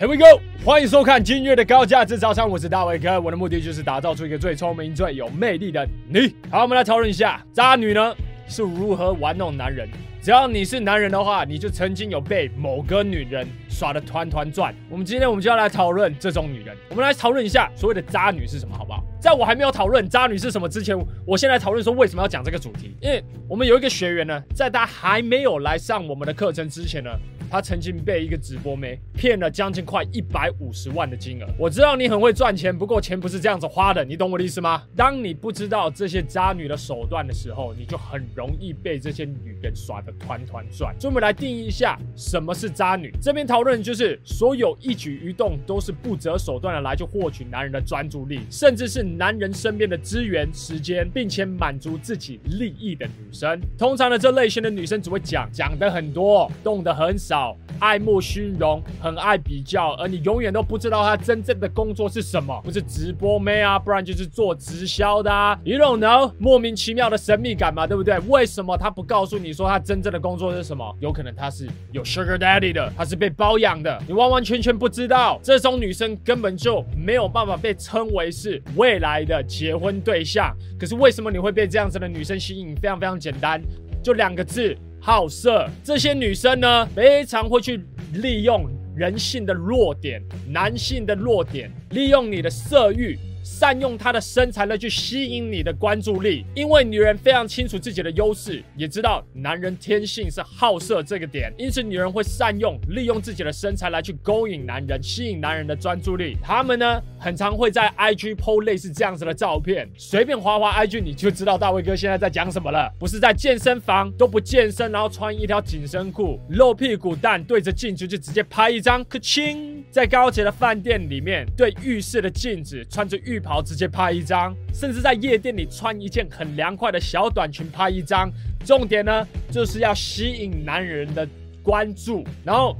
Here we go！欢迎收看今日的高价值早餐，我是大伟哥。我的目的就是打造出一个最聪明、最有魅力的你。好，我们来讨论一下渣女呢是如何玩弄男人。只要你是男人的话，你就曾经有被某个女人耍得团团转。我们今天我们就要来讨论这种女人。我们来讨论一下所谓的渣女是什么，好不好？在我还没有讨论渣女是什么之前，我先来讨论说为什么要讲这个主题。因为我们有一个学员呢，在他还没有来上我们的课程之前呢。他曾经被一个直播妹骗了将近快一百五十万的金额。我知道你很会赚钱，不过钱不是这样子花的，你懂我的意思吗？当你不知道这些渣女的手段的时候，你就很容易被这些女人耍得团团转。所以我们来定义一下什么是渣女。这边讨论就是所有一举一动都是不择手段的来去获取男人的专注力，甚至是男人身边的资源、时间，并且满足自己利益的女生。通常的这类型的女生只会讲，讲得很多，动得很少。爱慕虚荣，很爱比较，而你永远都不知道她真正的工作是什么，不是直播妹啊，不然就是做直销的啊。You don't know，莫名其妙的神秘感嘛，对不对？为什么她不告诉你说她真正的工作是什么？有可能她是有 sugar daddy 的，她是被包养的，你完完全全不知道。这种女生根本就没有办法被称为是来的结婚对象。可是为什么你会被这样子的女生吸引？非常非常简单，就两个字。好色，这些女生呢，非常会去利用人性的弱点，男性的弱点，利用你的色欲。善用她的身材来去吸引你的关注力，因为女人非常清楚自己的优势，也知道男人天性是好色这个点，因此女人会善用利用自己的身材来去勾引男人，吸引男人的专注力。他们呢，很常会在 IG po 类似这样子的照片，随便滑滑 IG 你就知道大卫哥现在在讲什么了，不是在健身房都不健身，然后穿一条紧身裤，露屁股蛋，对着镜子就直接拍一张，可亲，在高级的饭店里面对浴室的镜子穿着浴。袍直接拍一张，甚至在夜店里穿一件很凉快的小短裙拍一张。重点呢，就是要吸引男人的关注。然后，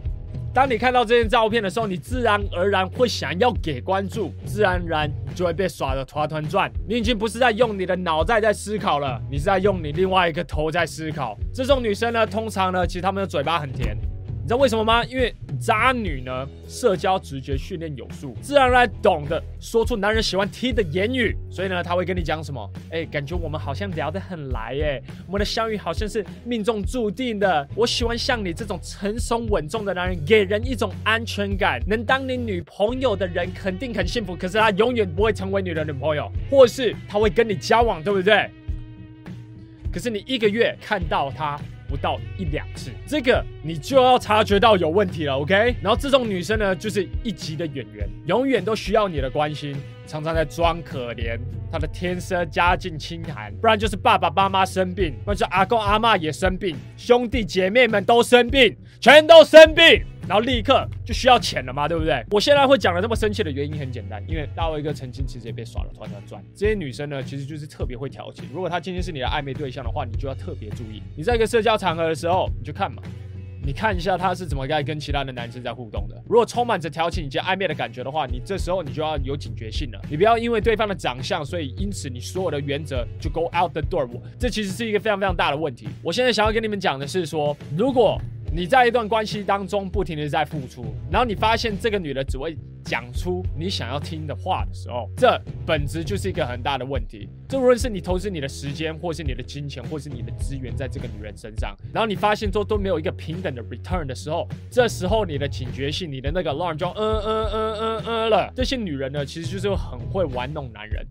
当你看到这件照片的时候，你自然而然会想要给关注，自然而然就会被耍得团团转。你已经不是在用你的脑袋在思考了，你是在用你另外一个头在思考。这种女生呢，通常呢，其实她们的嘴巴很甜。你知道为什么吗？因为渣女呢，社交直觉训练有素，自然而然懂得说出男人喜欢听的言语，所以呢，他会跟你讲什么？哎，感觉我们好像聊得很来，哎，我们的相遇好像是命中注定的。我喜欢像你这种成熟稳重的男人，给人一种安全感，能当你女朋友的人肯定很幸福。可是他永远不会成为你的女朋友，或是他会跟你交往，对不对？可是你一个月看到他。不到一两次，这个你就要察觉到有问题了，OK？然后这种女生呢，就是一级的演员，永远都需要你的关心，常常在装可怜。她的天生家境清寒，不然就是爸爸妈妈生病，或者阿公阿妈也生病，兄弟姐妹们都生病，全都生病。然后立刻就需要钱了嘛，对不对？我现在会讲的这么生气的原因很简单，因为大卫哥曾经其实也被耍了团团转。这些女生呢，其实就是特别会调情。如果她今天是你的暧昧对象的话，你就要特别注意。你在一个社交场合的时候，你就看嘛，你看一下她是怎么该跟其他的男生在互动的。如果充满着调情以及暧昧的感觉的话，你这时候你就要有警觉性了。你不要因为对方的长相，所以因此你所有的原则就 go out the door。这其实是一个非常非常大的问题。我现在想要跟你们讲的是说，如果你在一段关系当中不停地在付出，然后你发现这个女的只会讲出你想要听的话的时候，这本质就是一个很大的问题。这无论是你投资你的时间，或是你的金钱，或是你的资源在这个女人身上，然后你发现都都没有一个平等的 return 的时候，这时候你的警觉性，你的那个 alarm 就嗯嗯嗯嗯嗯了。这些女人呢，其实就是很会玩弄男人。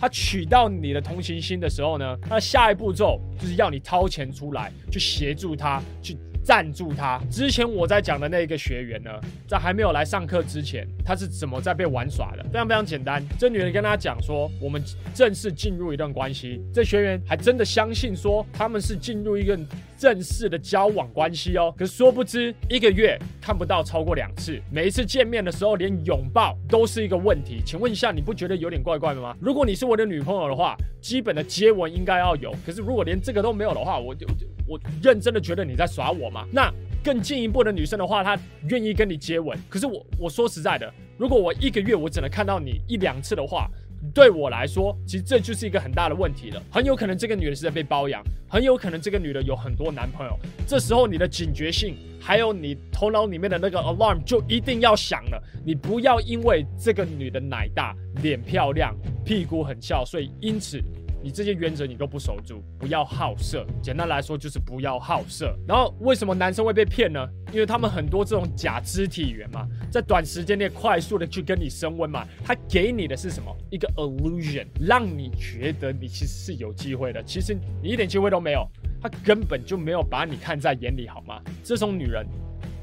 她取到你的同情心的时候呢，她的下一步骤就是要你掏钱出来去协助她去。赞助他。之前我在讲的那个学员呢，在还没有来上课之前，他是怎么在被玩耍的？非常非常简单，这女人跟他讲说，我们正式进入一段关系。这学员还真的相信说他们是进入一个正式的交往关系哦。可是殊不知，一个月看不到超过两次，每一次见面的时候连拥抱都是一个问题。请问一下，你不觉得有点怪怪的吗？如果你是我的女朋友的话，基本的接吻应该要有。可是如果连这个都没有的话，我就。我认真的觉得你在耍我吗那更进一步的女生的话，她愿意跟你接吻。可是我我说实在的，如果我一个月我只能看到你一两次的话，对我来说，其实这就是一个很大的问题了。很有可能这个女的是在被包养，很有可能这个女的有很多男朋友。这时候你的警觉性，还有你头脑里面的那个 alarm 就一定要响了。你不要因为这个女的奶大、脸漂亮、屁股很翘，所以因此。你这些原则你都不守住，不要好色。简单来说就是不要好色。然后为什么男生会被骗呢？因为他们很多这种假肢体语言嘛，在短时间内快速的去跟你升温嘛，他给你的是什么？一个 illusion，让你觉得你其实是有机会的。其实你一点机会都没有，他根本就没有把你看在眼里，好吗？这种女人，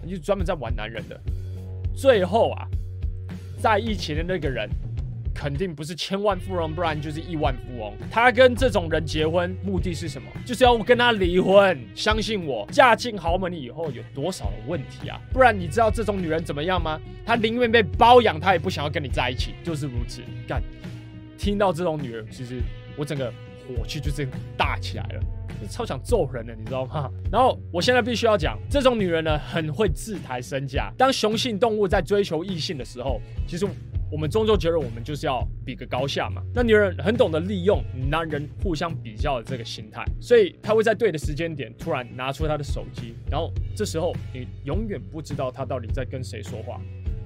你就专门在玩男人的。最后啊，在一起的那个人。肯定不是千万富翁，不然就是亿万富翁。他跟这种人结婚，目的是什么？就是要跟他离婚。相信我，嫁进豪门以后有多少的问题啊？不然你知道这种女人怎么样吗？她宁愿被包养，她也不想要跟你在一起，就是如此。干，听到这种女人，其实我整个火气就这样大起来了，超想揍人的，你知道吗？然后我现在必须要讲，这种女人呢，很会自抬身价。当雄性动物在追求异性的时候，其实。我们终究觉得我们就是要比个高下嘛。那女人很懂得利用男人互相比较的这个心态，所以她会在对的时间点突然拿出她的手机，然后这时候你永远不知道她到底在跟谁说话，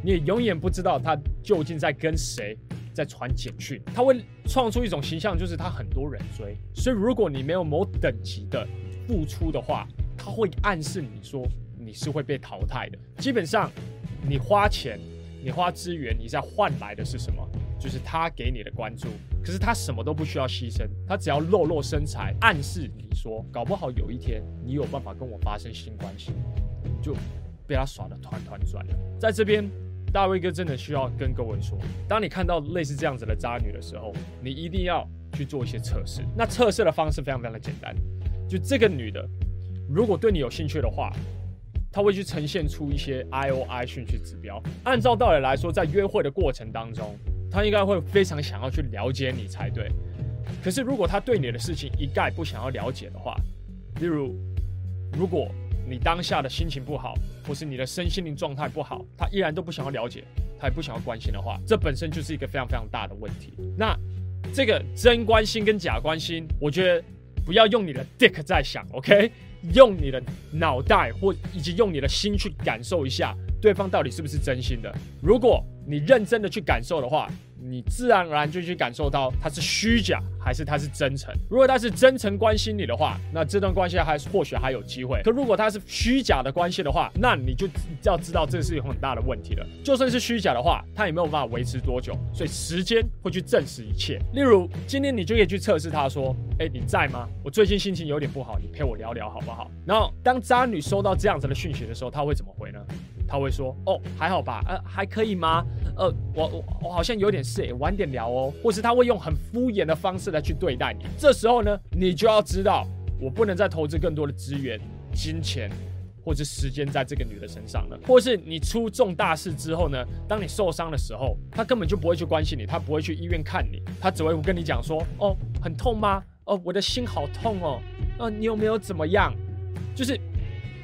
你也永远不知道她究竟在跟谁在传简讯。她会创出一种形象，就是她很多人追。所以如果你没有某等级的付出的话，她会暗示你说你是会被淘汰的。基本上，你花钱。你花资源，你在换来的是什么？就是他给你的关注。可是他什么都不需要牺牲，他只要露露身材，暗示你说，搞不好有一天你有办法跟我发生性关系，就被他耍得团团转了。在这边，大卫哥真的需要跟各位说，当你看到类似这样子的渣女的时候，你一定要去做一些测试。那测试的方式非常非常的简单，就这个女的，如果对你有兴趣的话。他会去呈现出一些 I O I 讯息指标。按照道理来说，在约会的过程当中，他应该会非常想要去了解你才对。可是，如果他对你的事情一概不想要了解的话，例如，如果你当下的心情不好，或是你的身心灵状态不好，他依然都不想要了解，他也不想要关心的话，这本身就是一个非常非常大的问题。那这个真关心跟假关心，我觉得不要用你的 dick 在想，OK？用你的脑袋或以及用你的心去感受一下，对方到底是不是真心的。如果你认真的去感受的话，你自然而然就去感受到他是虚假还是他是真诚。如果他是真诚关心你的话，那这段关系还或许还有机会。可如果他是虚假的关系的话，那你就要知道这是有很大的问题了。就算是虚假的话，他也没有办法维持多久，所以时间会去证实一切。例如，今天你就可以去测试他说：“哎，你在吗？我最近心情有点不好，你陪我聊聊好不好？”然后，当渣女收到这样子的讯息的时候，他会怎么回呢？他会说：“哦，还好吧，呃，还可以吗？呃，我我好像有点事，晚点聊哦。”或是他会用很敷衍的方式来去对待你。这时候呢，你就要知道，我不能再投资更多的资源、金钱或者时间在这个女的身上了。或是你出重大事之后呢，当你受伤的时候，他根本就不会去关心你，他不会去医院看你，他只会跟你讲说：“哦，很痛吗？哦，我的心好痛哦。哦，你有没有怎么样？”就是。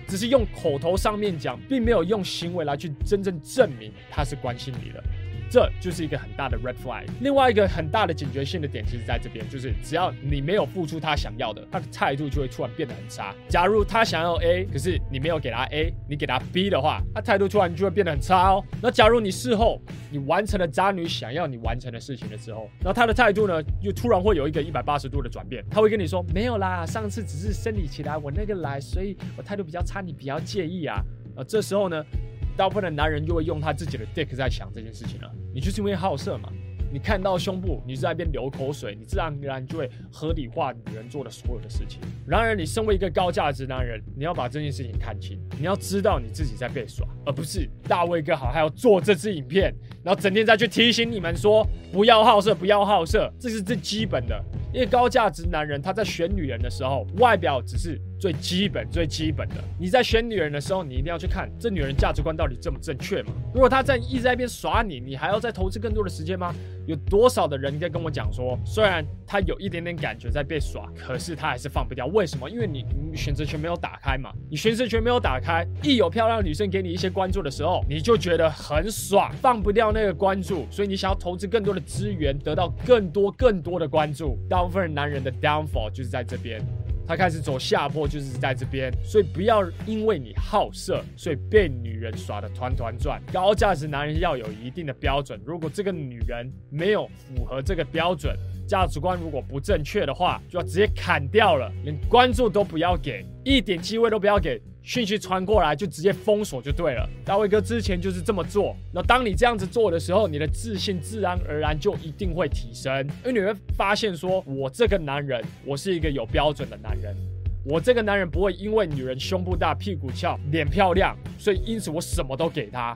只是用口头上面讲，并没有用行为来去真正证明他是关心你的。这就是一个很大的 red flag。另外一个很大的警觉性的点，其实在这边，就是只要你没有付出他想要的，他的态度就会突然变得很差。假如他想要 A，可是你没有给他 A，你给他 B 的话，他态度突然就会变得很差哦。那假如你事后你完成了渣女想要你完成的事情的时候，那他的态度呢，又突然会有一个一百八十度的转变。他会跟你说：“没有啦，上次只是生理期来，我那个来，所以我态度比较差，你比较介意啊。”呃，这时候呢？大部分的男人就会用他自己的 dick 在想这件事情了。你就是因为好色嘛？你看到胸部，你在那边流口水，你自然而然就会合理化女人做的所有的事情。然而，你身为一个高价值男人，你要把这件事情看清，你要知道你自己在被耍，而不是大卫哥好还要做这支影片，然后整天再去提醒你们说不要好色，不要好色，这是最基本的。因为高价值男人他在选女人的时候，外表只是最基本、最基本的。你在选女人的时候，你一定要去看这女人价值观到底正不正确嘛？如果她在一直在一边耍你，你还要再投资更多的时间吗？有多少的人在跟我讲说，虽然他有一点点感觉在被耍，可是他还是放不掉。为什么？因为你，你选择权没有打开嘛。你选择权没有打开，一有漂亮女生给你一些关注的时候，你就觉得很爽，放不掉那个关注，所以你想要投资更多的资源，得到更多更多的关注。大部分男人的 downfall 就是在这边。他开始走下坡，就是在这边，所以不要因为你好色，所以被女人耍得团团转。高价值男人要有一定的标准，如果这个女人没有符合这个标准，价值观如果不正确的话，就要直接砍掉了，连关注都不要给，一点机会都不要给。讯息传过来就直接封锁就对了。大卫哥之前就是这么做。那当你这样子做的时候，你的自信自然而然就一定会提升，因为你会发现说，我这个男人，我是一个有标准的男人。我这个男人不会因为女人胸部大、屁股翘、脸漂亮，所以因此我什么都给她。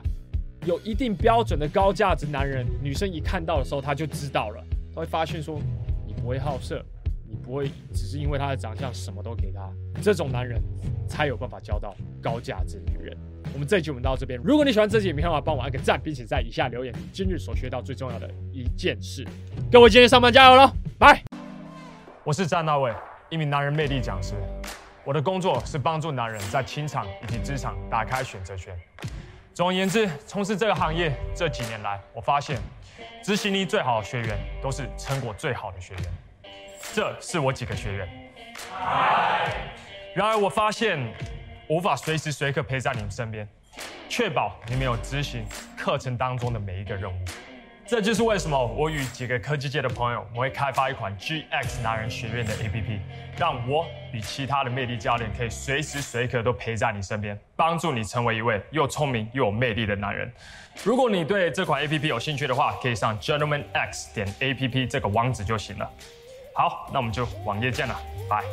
有一定标准的高价值男人，女生一看到的时候，她就知道了，她会发现说，你不会好色。你不会只是因为他的长相什么都给他，这种男人才有办法交到高价值的女人。我们这集我们到这边，如果你喜欢这集影片的话，帮我按个赞，并且在以下留言今日所学到最重要的一件事。各位今天上班加油喽，拜！我是詹大卫，一名男人魅力讲师。我的工作是帮助男人在情场以及职场打开选择权。总而言之，从事这个行业这几年来，我发现执行力最好的学员都是成果最好的学员。这是我几个学员。然而，我发现无法随时随刻陪在你们身边，确保你们有执行课程当中的每一个任务。这就是为什么我与几个科技界的朋友，我会开发一款 GX 男人学院的 APP，让我与其他的魅力教练可以随时随刻都陪在你身边，帮助你成为一位又聪明又有魅力的男人。如果你对这款 APP 有兴趣的话，可以上 gentlemanx 点 APP 这个网址就行了。好，那我们就网页见了，拜。